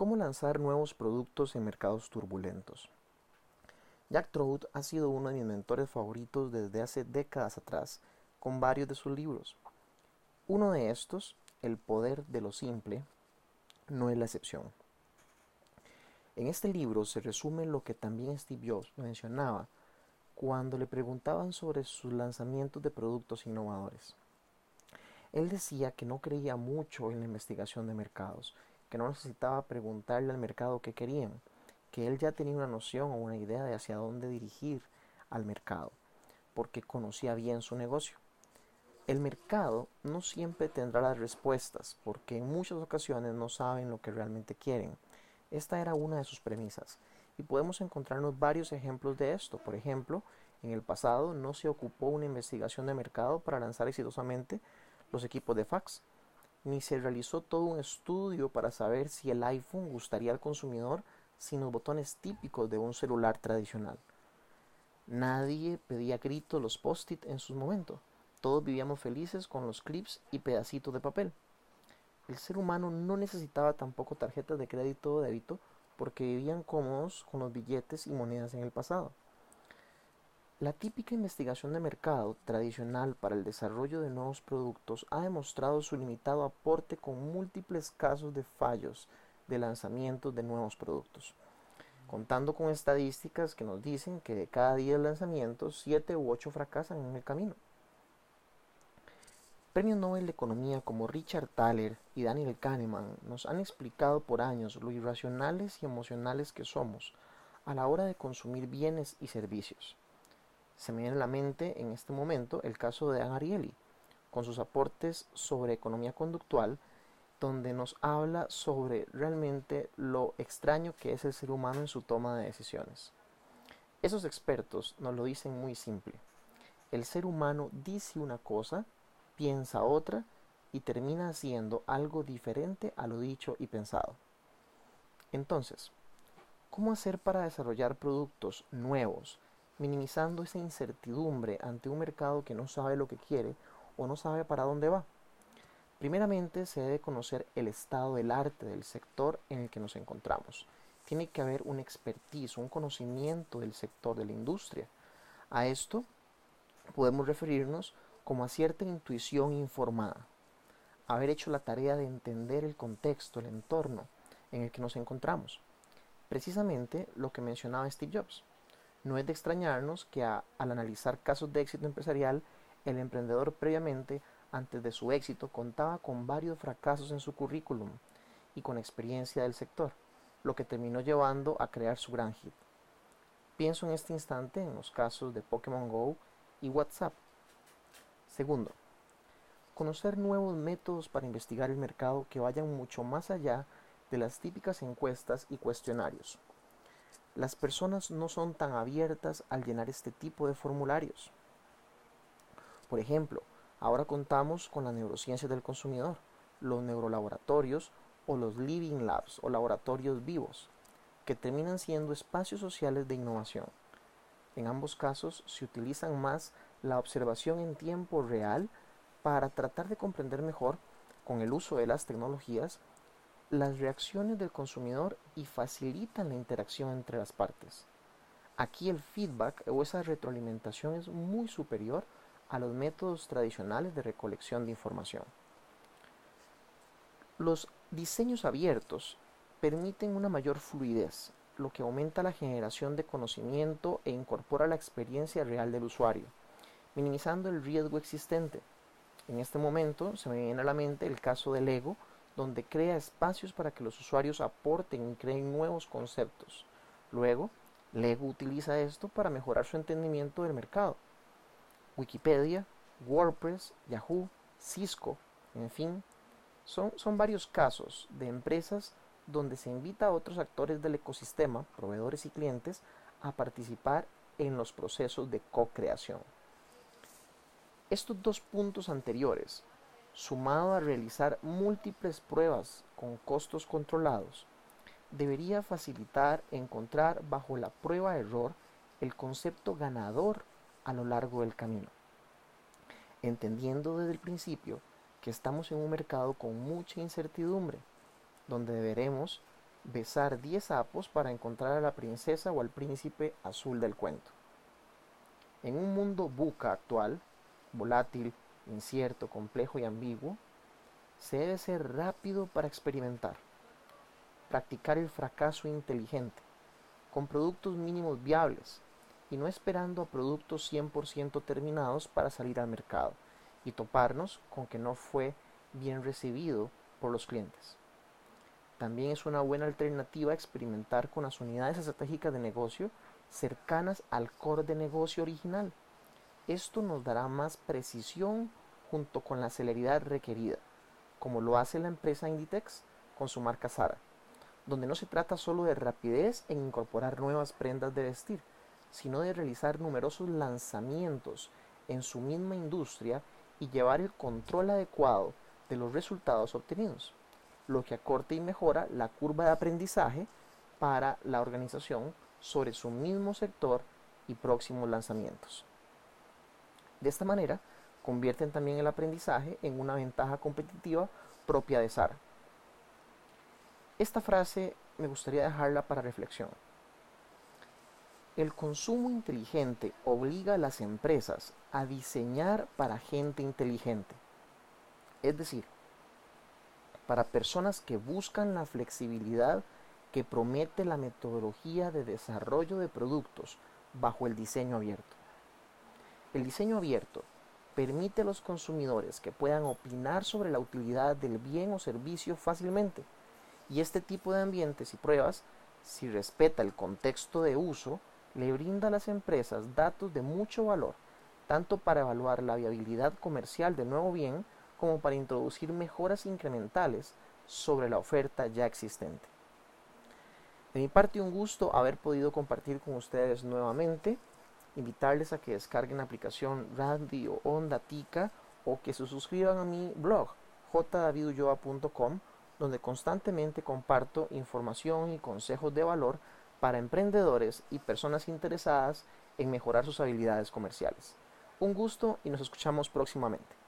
¿Cómo lanzar nuevos productos en mercados turbulentos? Jack Trout ha sido uno de mis mentores favoritos desde hace décadas atrás, con varios de sus libros. Uno de estos, El poder de lo simple, no es la excepción. En este libro se resume lo que también Steve Jobs mencionaba cuando le preguntaban sobre sus lanzamientos de productos innovadores. Él decía que no creía mucho en la investigación de mercados, que no necesitaba preguntarle al mercado qué querían, que él ya tenía una noción o una idea de hacia dónde dirigir al mercado, porque conocía bien su negocio. El mercado no siempre tendrá las respuestas, porque en muchas ocasiones no saben lo que realmente quieren. Esta era una de sus premisas, y podemos encontrarnos varios ejemplos de esto. Por ejemplo, en el pasado no se ocupó una investigación de mercado para lanzar exitosamente los equipos de fax, ni se realizó todo un estudio para saber si el iPhone gustaría al consumidor sin los botones típicos de un celular tradicional. Nadie pedía grito los post-it en sus momentos. Todos vivíamos felices con los clips y pedacitos de papel. El ser humano no necesitaba tampoco tarjetas de crédito o débito porque vivían cómodos con los billetes y monedas en el pasado. La típica investigación de mercado tradicional para el desarrollo de nuevos productos ha demostrado su limitado aporte con múltiples casos de fallos de lanzamientos de nuevos productos, contando con estadísticas que nos dicen que de cada 10 lanzamientos, 7 u 8 fracasan en el camino. Premios Nobel de Economía como Richard Thaler y Daniel Kahneman nos han explicado por años lo irracionales y emocionales que somos a la hora de consumir bienes y servicios. Se me viene a la mente en este momento el caso de Anne Ariely, con sus aportes sobre economía conductual, donde nos habla sobre realmente lo extraño que es el ser humano en su toma de decisiones. Esos expertos nos lo dicen muy simple. El ser humano dice una cosa, piensa otra y termina haciendo algo diferente a lo dicho y pensado. Entonces, ¿cómo hacer para desarrollar productos nuevos minimizando esa incertidumbre ante un mercado que no sabe lo que quiere o no sabe para dónde va. Primeramente se debe conocer el estado del arte del sector en el que nos encontramos. Tiene que haber un expertise, un conocimiento del sector de la industria. A esto podemos referirnos como a cierta intuición informada. Haber hecho la tarea de entender el contexto, el entorno en el que nos encontramos. Precisamente lo que mencionaba Steve Jobs. No es de extrañarnos que al analizar casos de éxito empresarial, el emprendedor previamente, antes de su éxito, contaba con varios fracasos en su currículum y con experiencia del sector, lo que terminó llevando a crear su gran hit. Pienso en este instante en los casos de Pokémon Go y WhatsApp. Segundo, conocer nuevos métodos para investigar el mercado que vayan mucho más allá de las típicas encuestas y cuestionarios. Las personas no son tan abiertas al llenar este tipo de formularios. Por ejemplo, ahora contamos con la neurociencia del consumidor, los neurolaboratorios o los living labs o laboratorios vivos, que terminan siendo espacios sociales de innovación. En ambos casos se utilizan más la observación en tiempo real para tratar de comprender mejor, con el uso de las tecnologías, las reacciones del consumidor y facilitan la interacción entre las partes. Aquí el feedback o esa retroalimentación es muy superior a los métodos tradicionales de recolección de información. Los diseños abiertos permiten una mayor fluidez, lo que aumenta la generación de conocimiento e incorpora la experiencia real del usuario, minimizando el riesgo existente. En este momento se me viene a la mente el caso del ego, donde crea espacios para que los usuarios aporten y creen nuevos conceptos. Luego, Lego utiliza esto para mejorar su entendimiento del mercado. Wikipedia, WordPress, Yahoo, Cisco, en fin, son, son varios casos de empresas donde se invita a otros actores del ecosistema, proveedores y clientes, a participar en los procesos de co-creación. Estos dos puntos anteriores sumado a realizar múltiples pruebas con costos controlados, debería facilitar encontrar bajo la prueba-error el concepto ganador a lo largo del camino, entendiendo desde el principio que estamos en un mercado con mucha incertidumbre, donde deberemos besar 10 sapos para encontrar a la princesa o al príncipe azul del cuento. En un mundo buca actual, volátil, incierto, complejo y ambiguo, se debe ser rápido para experimentar, practicar el fracaso inteligente, con productos mínimos viables y no esperando a productos 100% terminados para salir al mercado y toparnos con que no fue bien recibido por los clientes. También es una buena alternativa experimentar con las unidades estratégicas de negocio cercanas al core de negocio original. Esto nos dará más precisión junto con la celeridad requerida, como lo hace la empresa Inditex con su marca Sara, donde no se trata solo de rapidez en incorporar nuevas prendas de vestir, sino de realizar numerosos lanzamientos en su misma industria y llevar el control adecuado de los resultados obtenidos, lo que acorta y mejora la curva de aprendizaje para la organización sobre su mismo sector y próximos lanzamientos. De esta manera, convierten también el aprendizaje en una ventaja competitiva propia de SAR. Esta frase me gustaría dejarla para reflexión. El consumo inteligente obliga a las empresas a diseñar para gente inteligente. Es decir, para personas que buscan la flexibilidad que promete la metodología de desarrollo de productos bajo el diseño abierto. El diseño abierto permite a los consumidores que puedan opinar sobre la utilidad del bien o servicio fácilmente. Y este tipo de ambientes y pruebas, si respeta el contexto de uso, le brinda a las empresas datos de mucho valor, tanto para evaluar la viabilidad comercial del nuevo bien como para introducir mejoras incrementales sobre la oferta ya existente. De mi parte, un gusto haber podido compartir con ustedes nuevamente. Invitarles a que descarguen la aplicación Radio Onda Tica o que se suscriban a mi blog jdavidulloa.com donde constantemente comparto información y consejos de valor para emprendedores y personas interesadas en mejorar sus habilidades comerciales. Un gusto y nos escuchamos próximamente.